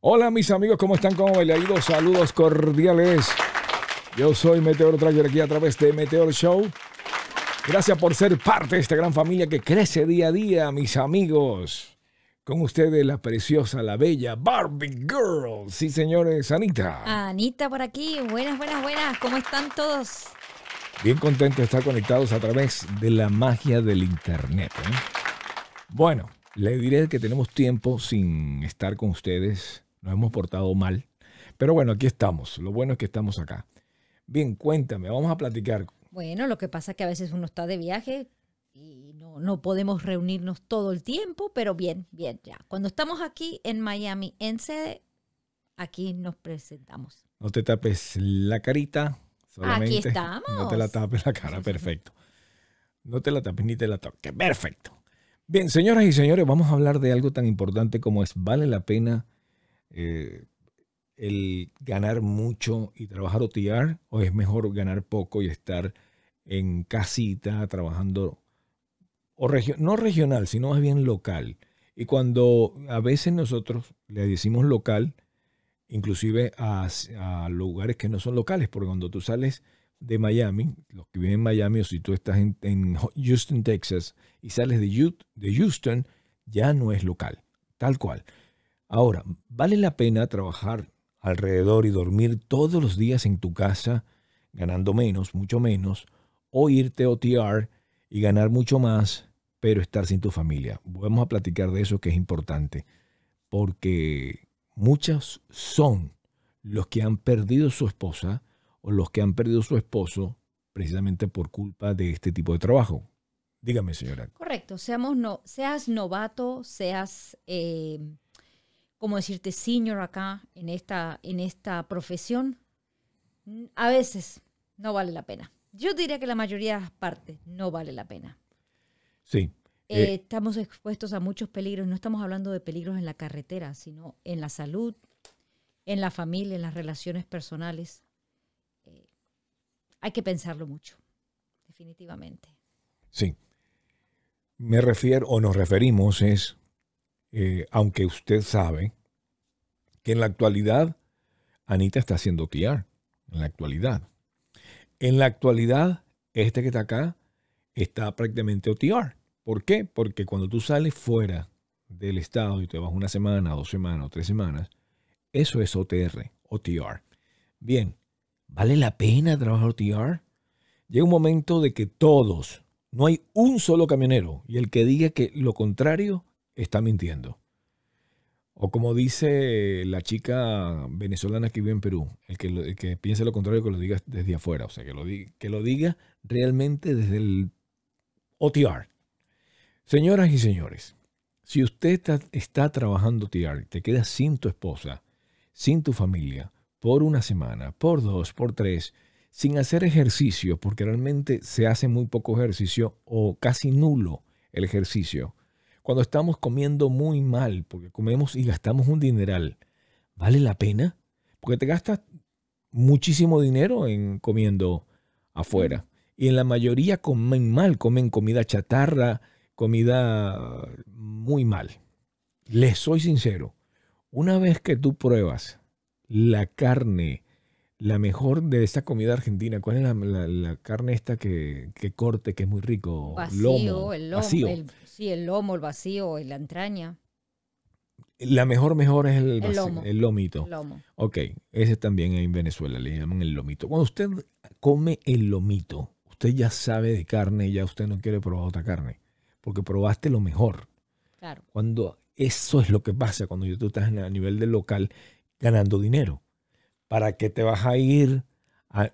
Hola mis amigos, ¿cómo están? ¿Cómo ido? Saludos cordiales. Yo soy Meteor Tracker aquí a través de Meteor Show. Gracias por ser parte de esta gran familia que crece día a día, mis amigos. Con ustedes la preciosa, la bella Barbie Girl. Sí, señores, Anita. Anita por aquí, buenas, buenas, buenas, ¿cómo están todos? Bien contento de estar conectados a través de la magia del Internet. ¿eh? Bueno, le diré que tenemos tiempo sin estar con ustedes. Nos hemos portado mal. Pero bueno, aquí estamos. Lo bueno es que estamos acá. Bien, cuéntame, vamos a platicar. Bueno, lo que pasa es que a veces uno está de viaje y no, no podemos reunirnos todo el tiempo, pero bien, bien, ya. Cuando estamos aquí en Miami, en sede, aquí nos presentamos. No te tapes la carita. Solamente. estamos. No te la tapes la cara, perfecto. No te la tapes ni te la toques. Perfecto. Bien, señoras y señores, vamos a hablar de algo tan importante como es, ¿vale la pena eh, el ganar mucho y trabajar OTR o es mejor ganar poco y estar en casita trabajando, o no regional, sino más bien local? Y cuando a veces nosotros le decimos local, inclusive a, lugares que no son locales, porque cuando tú sales de Miami, los que viven en Miami, o si tú estás en, en Houston, Texas, y sales de, de Houston, ya no es local, tal cual. Ahora, ¿vale la pena trabajar alrededor y dormir todos los días en tu casa, ganando menos, mucho menos, o irte OTR y ganar mucho más, pero estar sin tu familia? Vamos a platicar de eso que es importante, porque muchos son los que han perdido su esposa o los que han perdido su esposo precisamente por culpa de este tipo de trabajo. Dígame, señora. Correcto, seamos no, seas novato, seas, eh, como decirte, senior acá en esta, en esta profesión, a veces no vale la pena. Yo diría que la mayoría de las partes no vale la pena. Sí. Eh, Eh, estamos expuestos a muchos peligros. No estamos hablando de peligros en la carretera, sino en la salud, en la familia, en las relaciones personales. Eh, hay que pensarlo mucho, definitivamente. Sí. Me refiero, o nos referimos, es, aunque usted sabe que en la actualidad Anita está haciendo TR, en la actualidad. En la actualidad, este que está acá está prácticamente OTR. ¿Por qué? Porque cuando tú sales fuera del estado y te vas una semana, dos semanas o tres semanas, eso es OTR, OTR. Bien, ¿vale la pena trabajar OTR? Llega un momento de que todos, no hay un solo camionero, y el que diga que lo contrario está mintiendo. O como dice la chica venezolana que vive en Perú, el que, piense lo contrario que lo diga desde afuera, o sea, que lo, diga, que lo diga realmente desde el OTR. Señoras y señores, si usted está, está trabajando OTR, te quedas sin tu esposa, sin tu familia, por una semana, por dos, por tres, sin hacer ejercicio, porque realmente se hace muy poco ejercicio o casi nulo el ejercicio. Cuando estamos comiendo muy mal, porque comemos y gastamos un dineral, ¿vale la pena? Porque te gastas muchísimo dinero en comiendo afuera. Y en la mayoría comen mal, comen comida chatarra, comida muy mal. Les soy sincero, una vez que tú pruebas la carne, la mejor de esta comida argentina, ¿cuál es la, la- la carne esta que, que corte, que es muy rico? Vacío, lomo, el lomo, vacío. el- sí, el lomo, el vacío, la entraña, La mejor, mejor es el, El vacío, lomo. el lomito. lomo. Ok, ese también en Venezuela le llaman el lomito. Cuando usted come el lomito, usted ya sabe de carne, ya usted no quiere probar otra carne, porque probaste lo mejor. Claro. Cuando eso es lo que pasa cuando tú estás a nivel del local ganando dinero. ¿Para qué te vas a ir a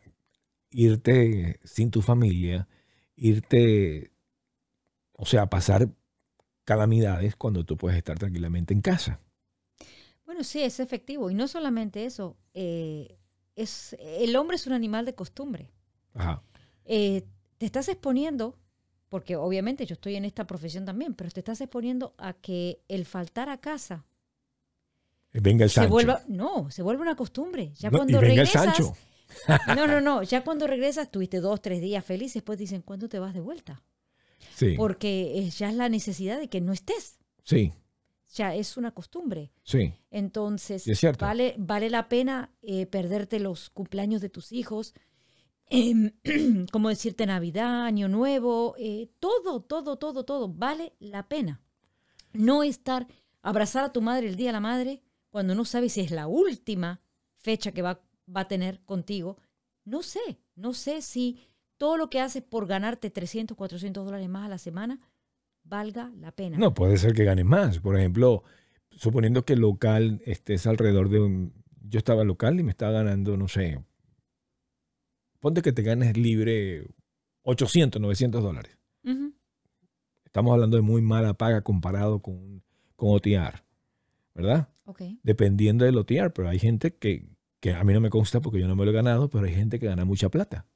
irte sin tu familia, irte, o sea, a pasar calamidades cuando tú puedes estar tranquilamente en casa? Bueno, sí, es efectivo. Y no solamente eso, eh, es, el hombre es un animal de costumbre. Ajá. Eh, te estás exponiendo porque obviamente yo estoy en esta profesión también, pero te estás exponiendo a que el faltar a casa Venga el se Sancho. vuelva, no, se vuelve una costumbre. Ya No, cuando y venga el regresas, Sancho. no, no, no, ya cuando regresas tuviste dos, tres días felices, después dicen, ¿cuándo te vas de vuelta? Sí, Porque eh, ya es la necesidad de que no estés, sí, ya es una costumbre. sí. Entonces, es cierto. vale, vale la pena eh, perderte los cumpleaños de tus hijos, em, como decirte Navidad, Año Nuevo, eh, todo, todo, todo, todo, vale la pena. No estar, abrazar a tu madre el Día de la Madre cuando no sabes si es la última fecha que va, va a tener contigo. No sé, no sé si todo lo que haces por ganarte 300, 400 dólares más a la semana valga la pena. No, puede ser que ganes más. Por ejemplo, suponiendo que el local estés alrededor de un... Yo estaba local y me estaba ganando, no sé, ponte que te ganes libre 800, 900 dólares. Estamos hablando de muy mala paga comparado con, con OTR, ¿verdad? Ok. Dependiendo del OTR, pero hay gente que, que a mí no me consta porque yo no me lo he ganado, pero hay gente que gana mucha plata.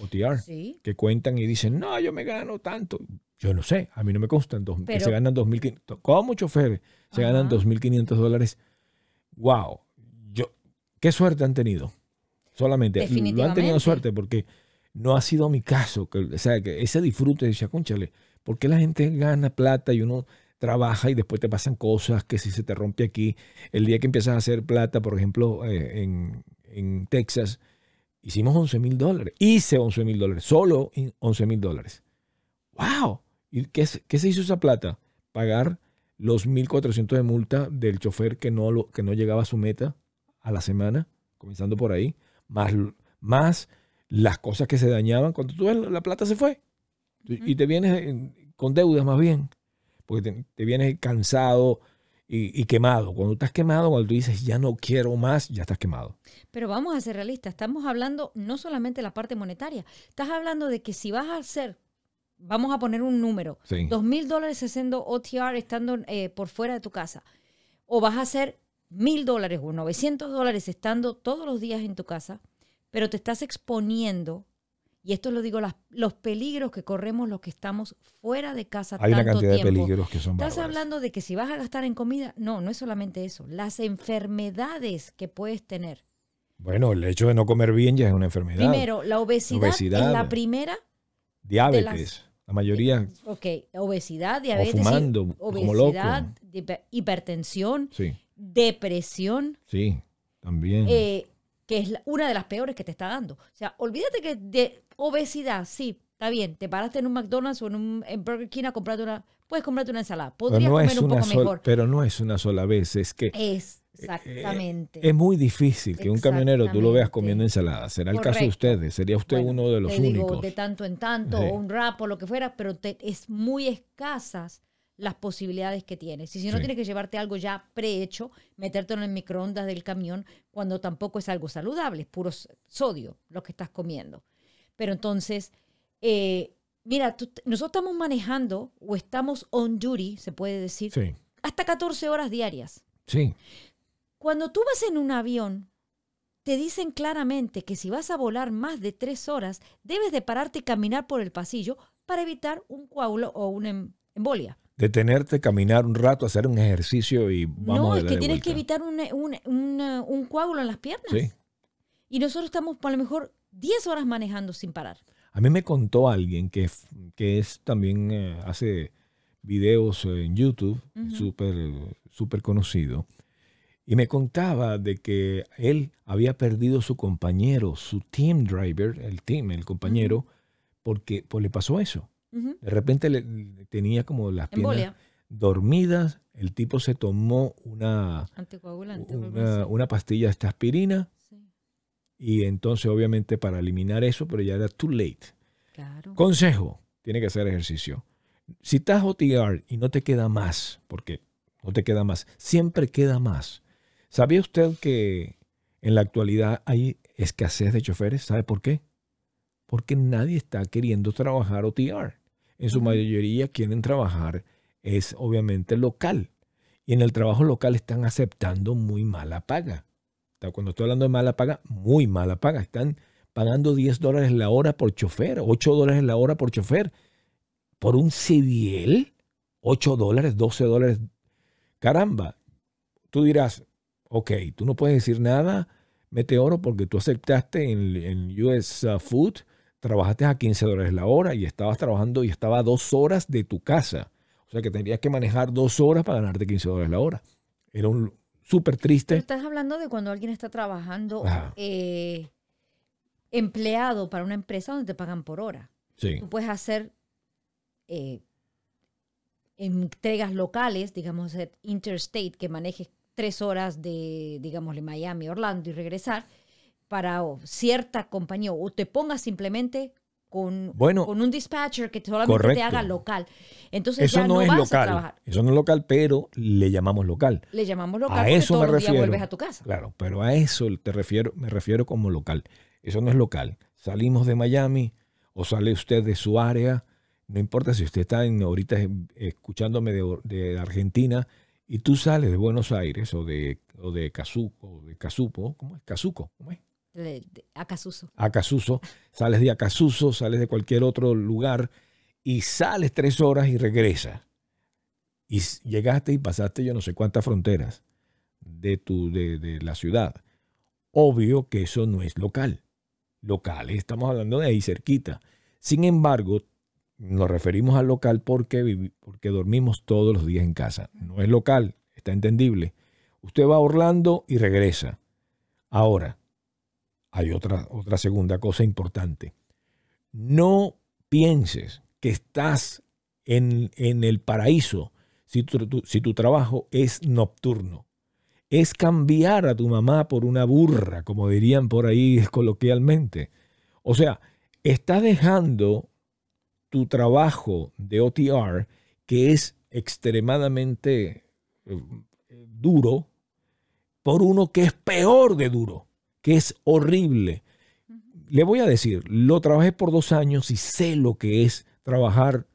OTR. Sí. que cuentan y dicen, no, yo me gano tanto. Yo no sé, a mí no me constan, dos, que Pero- se ganan 2.500. Como choferes se ganan Ajá. 2.500 dólares. ¡Wow! Yo, ¿Qué suerte han tenido? Solamente. Lo han tenido suerte porque no ha sido mi caso. Que, o sea, que ese disfrute, decía, conchale, ¿por qué la gente gana plata y uno trabaja y después te pasan cosas que si se te rompe aquí, el día que empiezas a hacer plata, por ejemplo, eh, en, en Texas, hicimos 11 mil dólares. Hice 11 mil dólares, solo 11 mil dólares. ¡Wow! ¿Y qué, se- qué se hizo esa plata? Pagar los 1.400 de multa del chofer que no, lo, que no llegaba a su meta a la semana, comenzando por ahí, más, más las cosas que se dañaban. Cuando tú ves, la plata se fue. Y- te vienes en- con deudas más bien, porque te, te vienes cansado y, y quemado. Cuando estás quemado, cuando tú dices, ya no quiero más, ya estás quemado. Pero vamos a ser realistas, estamos hablando no solamente de la parte monetaria, estás hablando de que si vas a hacer, vamos a poner un número, dos mil dólares haciendo OTR estando eh, por fuera de tu casa, o vas a hacer mil dólares o 900 dólares estando todos los días en tu casa, pero te estás exponiendo, y esto lo digo, las- los peligros que corremos los que estamos fuera de casa Hay una tanto cantidad de tiempo. peligros que son Estás hablando de que si vas a gastar en comida, no, no es solamente eso, las enfermedades que puedes tener. Bueno, el hecho de no comer bien ya es una enfermedad. Primero, la obesidad, Obesidad. es la primera. Diabetes. las- La mayoría, Ok, obesidad, diabetes, y- fumando como obesidad, loco. hiper- hipertensión, sí, depresión, sí, también. eh, que es una de las peores que te está dando. O sea, olvídate que de obesidad, sí, está bien, te paraste en un McDonald's o en un en Burger King a comprarte una, puedes comprarte una ensalada, podrías no comer es un una poco mejor. pero no es una sola vez, es que Es, exactamente. es muy difícil que un camionero tú lo veas comiendo ensalada. Será el caso de ustedes, sería usted Bueno, uno de los te digo, únicos. de tanto en tanto, Sí. o un rap o lo que fuera, pero te- es muy escasas las posibilidades que tienes. Y si no Sí. tienes que llevarte algo ya prehecho, metértelo en el microondas del camión, cuando tampoco es algo saludable, es puro sodio lo que estás comiendo. Pero entonces, eh, mira, tú- nosotros estamos manejando o estamos on duty, se puede decir, Sí, hasta 14 horas diarias. sí, Cuando tú vas en un avión, te dicen claramente que si vas a volar más de tres horas, debes de pararte y caminar por el pasillo para evitar un coágulo o una em- embolia. detenerte, caminar un rato, hacer un ejercicio y vamos no, a es que tienes que evitar un, un- un- un coágulo en las piernas. Sí. Y nosotros estamos a lo mejor 10 horas manejando sin parar. A mí me contó alguien que, que es también eh, hace videos en YouTube, Ujú. súper conocido, y me contaba de que él había perdido su compañero, su team driver, el team, el compañero, porque pues, le pasó eso. De repente le, tenía como las piernas Embolia. dormidas, el tipo se tomó una, Anticoagulante. una, pastilla de esta aspirina y entonces obviamente para eliminar eso, pero ya era too late. claro. Consejo, tiene que hacer ejercicio. Si estás OTR y no te queda más, porque no te queda más, siempre queda más. ¿Sabía usted que en la actualidad hay escasez de choferes? ¿Sabe por qué? Porque nadie está queriendo trabajar OTR. En su mayoría quieren trabajar es obviamente local. Y en el trabajo local están aceptando muy mala paga. Cuando estoy hablando de mala paga, muy mala paga. Están pagando 10 dólares la hora por chofer, 8 dólares la hora por chofer. por un CDL, 8 dólares, 12 dólares. Caramba, tú dirás, ok, tú no puedes decir nada, Meteoro, porque tú aceptaste en, en US uh, Food, trabajaste a 15 dólares la hora y estabas trabajando y estaba a dos horas de tu casa. O sea que tenías que manejar dos horas para ganarte 15 dólares la hora. Era un súper Pero triste. estás hablando de cuando alguien está trabajando eh, empleado para una empresa donde te pagan por hora. Sí, Tú puedes hacer eh, entregas locales, digamos, interstate, que manejes tres horas de, digamos, de Miami, Orlando y regresar para cierta compañía o te pongas simplemente con, Bueno, con un dispatcher que solamente te correcto. haga local. Entonces eso ya no, no, es vas a local. trabajar. Eso no es local, pero le llamamos local. Le llamamos local A porque eso todos me los días refiero. vuelves a tu casa. Claro, pero a eso te refiero, me refiero como local. Eso no es local. Salimos de Miami o sale usted de su área, no importa si usted está en, ahorita escuchándome de, de Argentina y tú sales de Buenos Aires o de, o de Cazuco, o de Cazupo, ¿cómo es? Cazuco, ¿cómo es? De- de- a Casuso. Acasuso, sales de Acasuso, sales de cualquier otro lugar y sales tres horas y regresas. Y llegaste y pasaste yo no sé cuántas fronteras de, tu, de, de la ciudad. Obvio que eso no es local. Local, estamos hablando de ahí cerquita. Sin embargo, nos referimos al local porque, porque dormimos todos los días en casa. No es local, está entendible. Usted va a Orlando y regresa. Ahora, hay otra, otra segunda cosa importante. No pienses que estás en, en el paraíso si tu, si tu trabajo es nocturno. Es cambiar a tu mamá por una burra, como dirían por ahí coloquialmente. O sea, estás dejando tu trabajo de OTR, que es extremadamente eh, duro, por uno que es peor de duro, que es horrible. Le voy a decir, lo trabajé por dos años y sé lo que es trabajar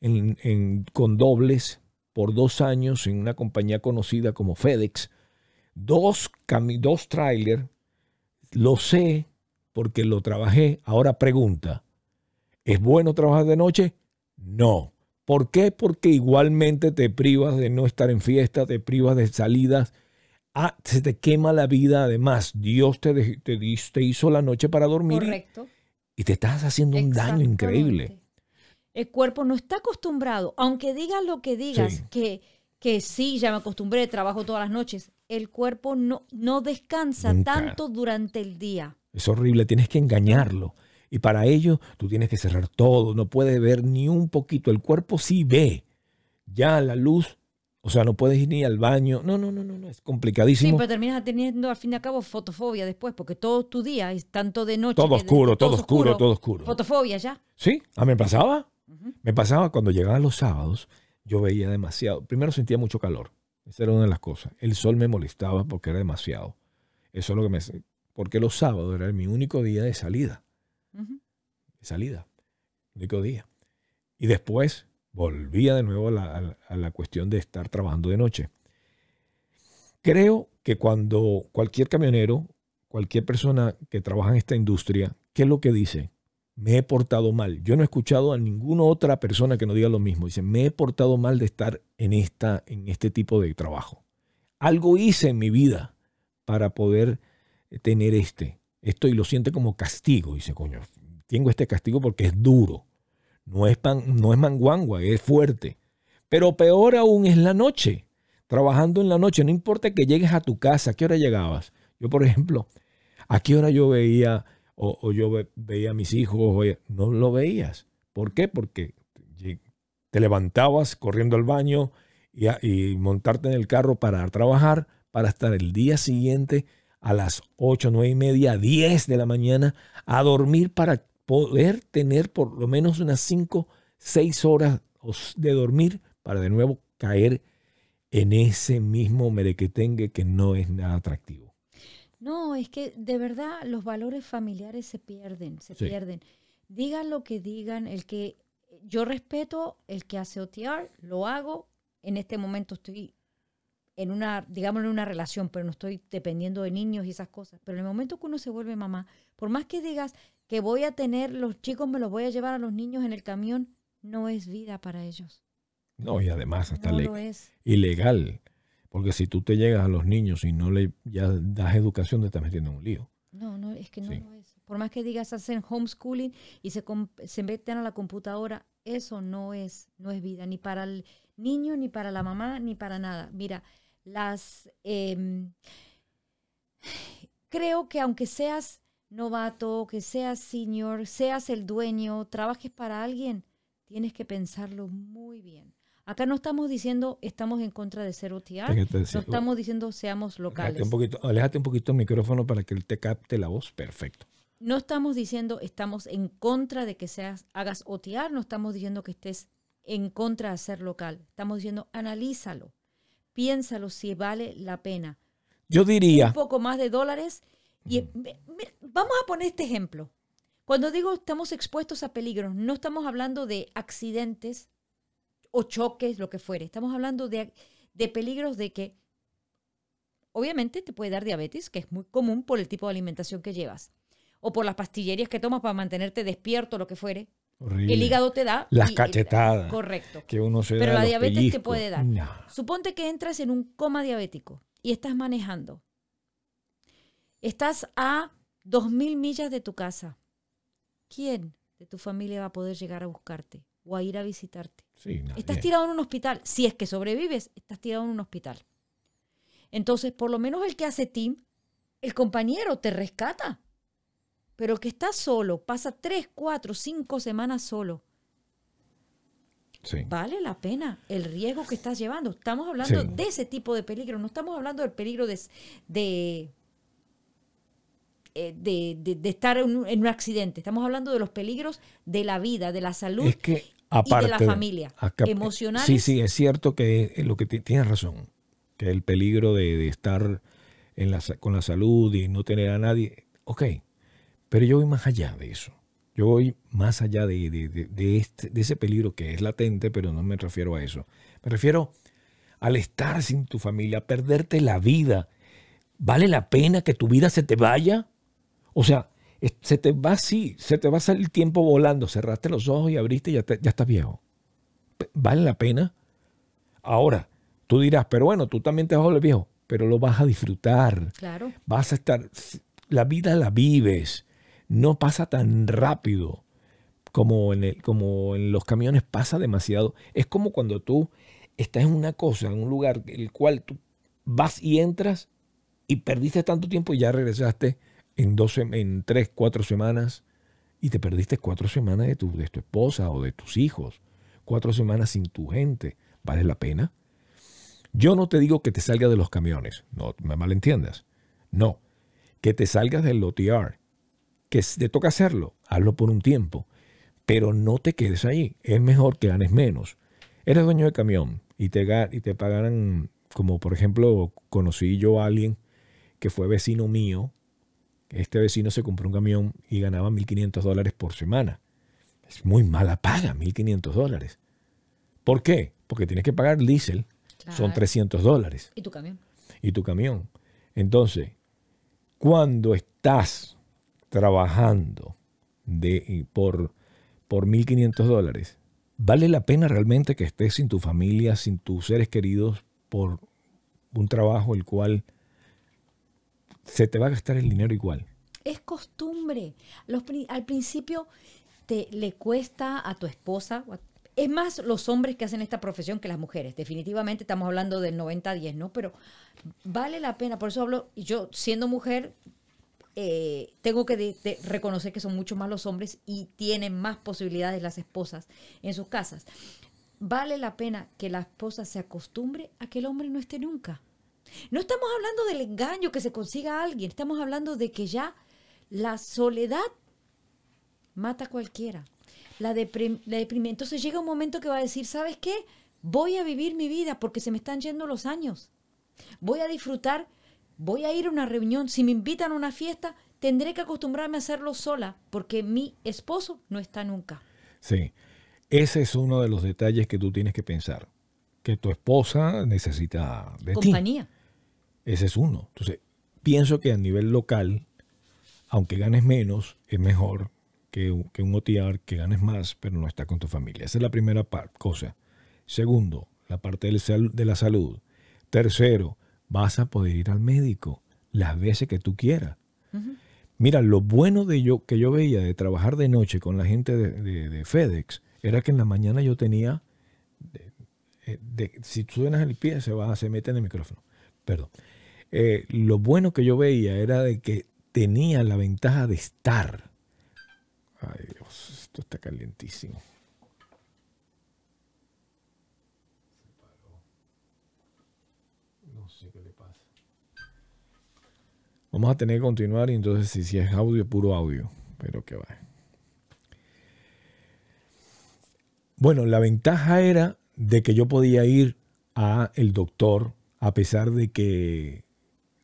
en- en- con dobles por dos años en una compañía conocida como FedEx. Dos, cami- dos trailers, lo sé porque lo trabajé. Ahora pregunta, ¿es bueno trabajar de noche? No. ¿Por qué? Porque igualmente te privas de no estar en fiesta, te privas de salidas. Ah, se te quema la vida. Además, Dios te, te, hizo la noche para dormir y- Correcto. y te estás haciendo un daño increíble. El cuerpo no está acostumbrado, aunque digas lo que digas, Sí. que, que sí, ya me acostumbré, trabajo todas las noches, el cuerpo no, no descansa Nunca. tanto durante el día. Es horrible, tienes que engañarlo. Y para ello tú tienes que cerrar todo, no puedes ver ni un poquito. El cuerpo sí ve. Ya la luz, o sea, no puedes ir ni al baño. No, no, no, no, no es Sí, complicadísimo. pero terminas teniendo al fin y al cabo fotofobia después, porque todo tu día es tanto de noche. todo que de- oscuro, todo oscuro, todo oscuro. Fotofobia ya. Sí, a mí me pasaba. Me pasaba cuando llegaban los sábados, yo veía demasiado. Primero sentía mucho calor. Esa era una de las cosas. El sol me molestaba porque era demasiado. Eso es lo que me... Porque los sábados era mi único día de salida. De salida, único día. Y después volvía de nuevo a la, a la- cuestión de estar trabajando de noche. Creo que cuando cualquier camionero, cualquier persona que trabaja en esta industria, ¿qué es lo que dice? Me he portado mal. Yo no he escuchado a ninguna otra persona que no diga lo mismo. Dice, me he portado mal de estar en, esta, en este tipo de trabajo. Algo hice en mi vida para poder tener este. Esto y lo siente como castigo. Dice, coño, tengo este castigo porque es duro. No es, pan, no es manguangua, es fuerte. Pero peor aún es la noche. Trabajando en la noche, no importa que llegues a tu casa, ¿a qué hora llegabas? Yo, por ejemplo, ¿a qué hora yo veía o, yo ve- veía a mis hijos? no lo veías. ¿Por qué? Porque te levantabas corriendo al baño y, y montarte en el carro para trabajar, para estar el día siguiente a las 8, 9 y media, 10 de la mañana a dormir para poder tener por lo menos unas 5, 6 horas de dormir para de nuevo caer en ese mismo merequetengue que no es nada atractivo. No, es que de verdad los valores familiares se pierden, se Sí. pierden. Digan lo que digan, el que yo respeto el que hace OTR, lo hago. En este momento estoy en una, digamos, en una relación, pero no estoy dependiendo de niños y esas cosas. Pero en el momento que uno se vuelve mamá, por más que digas que voy a tener los chicos, me los voy a llevar a los niños en el camión, no es vida para ellos. No, y además hasta No le- lo es. ilegal. Porque si tú te llegas a los niños y no le ya das educación, te estás metiendo en un lío. No, no, es que no Sí. lo es. Por más que digas hacen homeschooling y se, se meten a la computadora, eso no es, no es vida, ni para el niño, ni para la mamá, ni para nada. Mira, las em, creo que aunque seas novato, que seas senior, seas el dueño, trabajes para alguien, tienes que pensarlo muy bien. Acá no estamos diciendo estamos en contra de ser OTR, no estamos diciendo seamos locales. un poquito, aléjate un poquito el micrófono para que él te capte la voz. Perfecto. No estamos diciendo estamos en contra de que seas, hagas OTR, no estamos diciendo que estés en contra de ser local. Estamos diciendo analízalo, piénsalo si vale la pena. Yo diría, Un poco más de dólares. Y me- me- vamos a poner este ejemplo. Cuando digo estamos expuestos a peligros, no estamos hablando de accidentes o choques, lo que fuere. Estamos hablando de, de peligros de que obviamente te puede dar diabetes, que es muy común por el tipo de alimentación que llevas. O por las pastillerías que tomas para mantenerte despierto, lo que fuere. horrible, El hígado te da. Las y- cachetadas. Correcto. que uno se Pero da la diabetes te puede dar. No. Suponte que entras en un coma diabético y estás manejando. Estás a 2.000 millas de tu casa. ¿Quién de tu familia va a poder llegar a buscarte o a ir a visitarte? Sí. Estás tirado en un hospital. Si es que sobrevives, estás tirado en un hospital. Entonces, por lo menos el que hace team, el compañero te rescata. Pero el que está solo, pasa tres, cuatro, cinco semanas solo, Sí. vale la pena el riesgo que estás llevando. Estamos hablando Sí. de ese tipo de peligro, no estamos hablando del peligro de, de, de- de- de estar en un, en un accidente. Estamos hablando de los peligros de la vida, de la salud. Es que aparte la familia, acá- emocionales. Sí, sí, es cierto que es lo que ti- tienes razón, que el peligro de, de estar en la, con la salud y no tener a nadie, ok, pero yo voy más allá de eso. Yo voy más allá de, de- de- de este- de ese peligro que es latente, pero no me refiero a eso. Me refiero al estar sin tu familia, perderte la vida. ¿Vale la pena que tu vida se te vaya? O sea, se te va así, se te va a salir el tiempo volando. Cerraste los ojos y abriste y ya, te- ya estás viejo. ¿Vale la pena? Ahora, tú dirás, pero bueno, tú también te vas a volver viejo, pero lo vas a disfrutar. Claro. Vas a estar, la vida la vives, no pasa tan rápido como en, el, como en los camiones pasa demasiado. Es como cuando tú estás en una cosa, en un lugar el cual tú vas y entras y perdiste tanto tiempo y ya regresaste en, dos, en tres, cuatro semanas y te perdiste cuatro semanas de tu, de tu esposa o de tus hijos, cuatro semanas sin tu gente. ¿Vale la pena? Yo no te digo que te salgas de los camiones, no me malentiendas. No, que te salgas del OTR, que te toca hacerlo, hazlo por un tiempo, pero no te quedes ahí. Es mejor que ganes menos. Eres dueño de camión y te, y te pagaran, como por ejemplo, conocí yo a alguien que fue vecino mío. Este vecino se compró un camión y ganaba 1.500 dólares por semana. Es muy mala paga, 1.500 dólares. ¿Por qué? Porque tienes que pagar diésel, son Claro. 300 dólares ¿Y tu camión? y tu camión. Entonces, cuando estás trabajando de, por, por 1.500 dólares, ¿vale la pena realmente que estés sin tu familia, sin tus seres queridos, por un trabajo el cual se te va a gastar el dinero igual? Es costumbre. Los al principio te le cuesta a tu esposa. Es más los hombres que hacen esta profesión que las mujeres. Definitivamente estamos hablando del 90-10, ¿no? Pero vale la pena. Por eso hablo, yo siendo mujer, eh, tengo que reconocer que son mucho más los hombres y tienen más posibilidades las esposas en sus casas. Vale la pena que la esposa se acostumbre a que el hombre no esté nunca. No estamos hablando del engaño que se consiga a alguien, estamos hablando de que ya la soledad mata a cualquiera. La, deprim- la deprime. Entonces llega un momento que va a decir, ¿sabes qué? Voy a vivir mi vida porque se me están yendo los años. Voy a disfrutar, voy a ir a una reunión. Si me invitan a una fiesta, tendré que acostumbrarme a hacerlo sola porque mi esposo no está nunca. Sí, ese es uno de los detalles que tú tienes que pensar. Que tu esposa necesita de ti. Ese es uno. Entonces, pienso que a nivel local, aunque ganes menos, es mejor que, un- que un OTR que ganes más, pero no está con tu familia. Esa es la primera cosa. Segundo, la parte de la salud. Tercero, vas a poder ir al médico las veces que tú quieras. Mira, lo bueno de yo que yo veía de trabajar de noche con la gente de, de- de FedEx era que en la mañana yo tenía, eh, de- si tú suenas el pie se va, se mete en el micrófono. Perdón. Eh, lo bueno que yo veía era de que tenía la ventaja de estar. Ay Dios, esto está calientísimo. Vamos a tener que continuar y entonces si, si es audio, puro audio. Pero que va. Bueno, la ventaja era de que yo podía ir a el doctor a pesar de que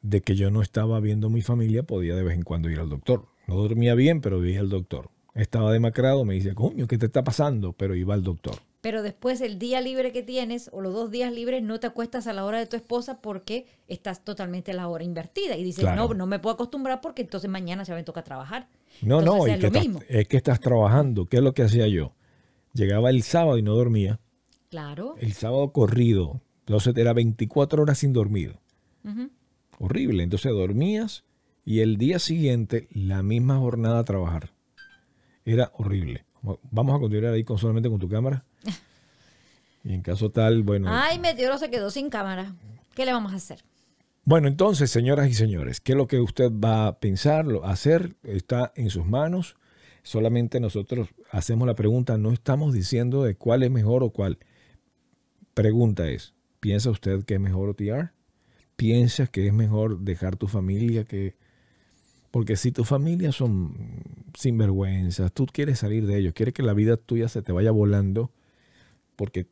de que yo no estaba viendo a mi familia, podía de vez en cuando ir al doctor. No dormía bien, pero iba al doctor. Estaba demacrado, me dice, coño, ¿qué te está pasando? Pero iba al doctor. Pero después el día libre que tienes o los dos días libres no te acuestas a la hora de tu esposa porque estás totalmente a la hora invertida y dices, Claro. no, no me puedo acostumbrar porque entonces mañana se me toca trabajar. No, no, Entonces y es que lo estás- es que estás trabajando. ¿Qué es lo que hacía yo? Llegaba el sábado y no dormía. Claro. El sábado corrido. Entonces era 24 horas sin dormir. Horrible. Entonces dormías y el día siguiente la misma jornada a trabajar. Era horrible. Vamos a continuar ahí con solamente con tu cámara. Y en caso tal, bueno. Ay, Meteoro se quedó sin cámara. ¿Qué le vamos a hacer? Bueno, entonces, señoras y señores, ¿qué es lo que usted va a pensar, lo- hacer? Está en sus manos. Solamente nosotros hacemos la pregunta, no estamos diciendo de cuál es mejor o cuál. Pregunta es, ¿piensa usted que es mejor OTR? ¿Piensas que es mejor dejar tu familia que... Porque si tu familia son sinvergüenzas, tú quieres salir de ellos, quieres que la vida tuya se te vaya volando, porque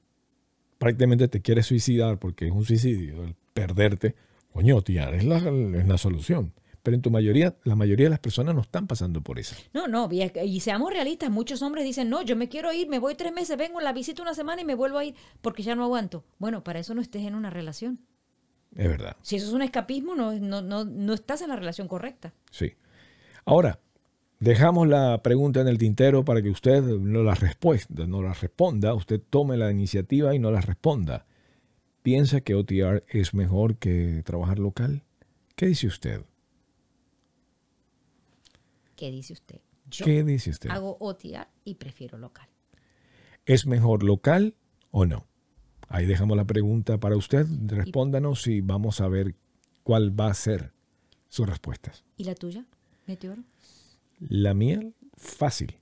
prácticamente te quieres suicidar, porque es un suicidio, el perderte, coño, OTR es la, es la solución. Pero en tu mayoría, la mayoría de las personas no están pasando por eso. No, no, y, y seamos realistas, muchos hombres dicen, no, yo me quiero ir, me voy tres meses, vengo, la visito una semana y me vuelvo a ir porque ya no aguanto. Bueno, para eso no estés en una relación. Es verdad. Si eso es un escapismo, no, no, no, no estás en la relación correcta. Sí. Ahora, dejamos la pregunta en el tintero para que usted no la respuesta, no la responda, usted tome la iniciativa y no la responda. ¿Piensa que OTR es mejor que trabajar local? ¿Qué dice usted? ¿Qué dice usted? Yo ¿Qué dice usted? hago OTR y prefiero local. ¿Es mejor local o no? Ahí dejamos la pregunta para usted. Respóndanos y vamos a ver cuál va a ser sus respuestas. ¿Y la tuya, Meteoro? La mía, fácil.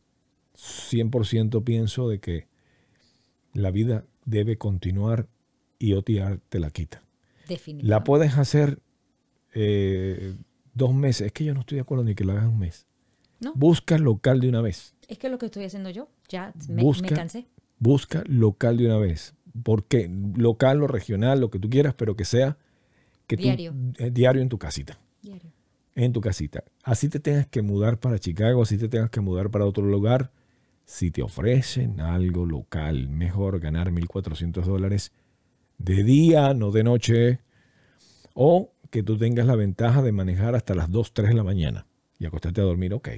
100% pienso de que la vida debe continuar y OTR te la quita. Definitivamente. La puedes hacer eh, dos meses. Es que yo no estoy de acuerdo ni que la hagas un mes. No. Busca local de una vez. Es que es lo que estoy haciendo yo. Ya me, Busca- me cansé. Busca local de una vez. ¿Por qué? Local o regional, lo que tú quieras, pero que sea que tú- Diario. eh, diario en tu casita. Diario. En tu casita. Así te tengas que mudar para Chicago, así te tengas que mudar para otro lugar. Si te ofrecen algo local, mejor ganar 1.400 dólares de día, no de noche. O que tú tengas la ventaja de manejar hasta las 2, 3 de la mañana y acostarte a dormir, ok.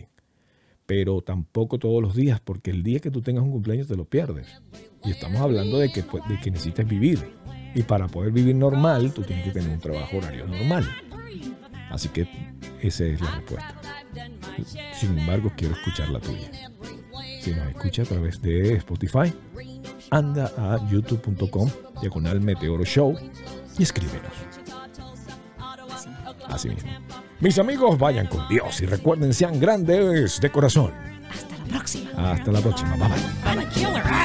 Pero tampoco todos los días, porque el día que tú tengas un cumpleaños te lo pierdes. Y estamos hablando de que, pues, de que necesitas vivir. Y para poder vivir normal, tú tienes que tener un trabajo horario normal. Así que esa es la respuesta. Sin embargo, quiero escuchar la tuya. Si nos escucha a través de Spotify, anda a youtube.com, diagonal Meteoro Show, y escríbenos. Así mismo. Mis amigos, vayan con Dios y recuerden, sean grandes de corazón. Hasta la próxima. Hasta la próxima. Bye bye.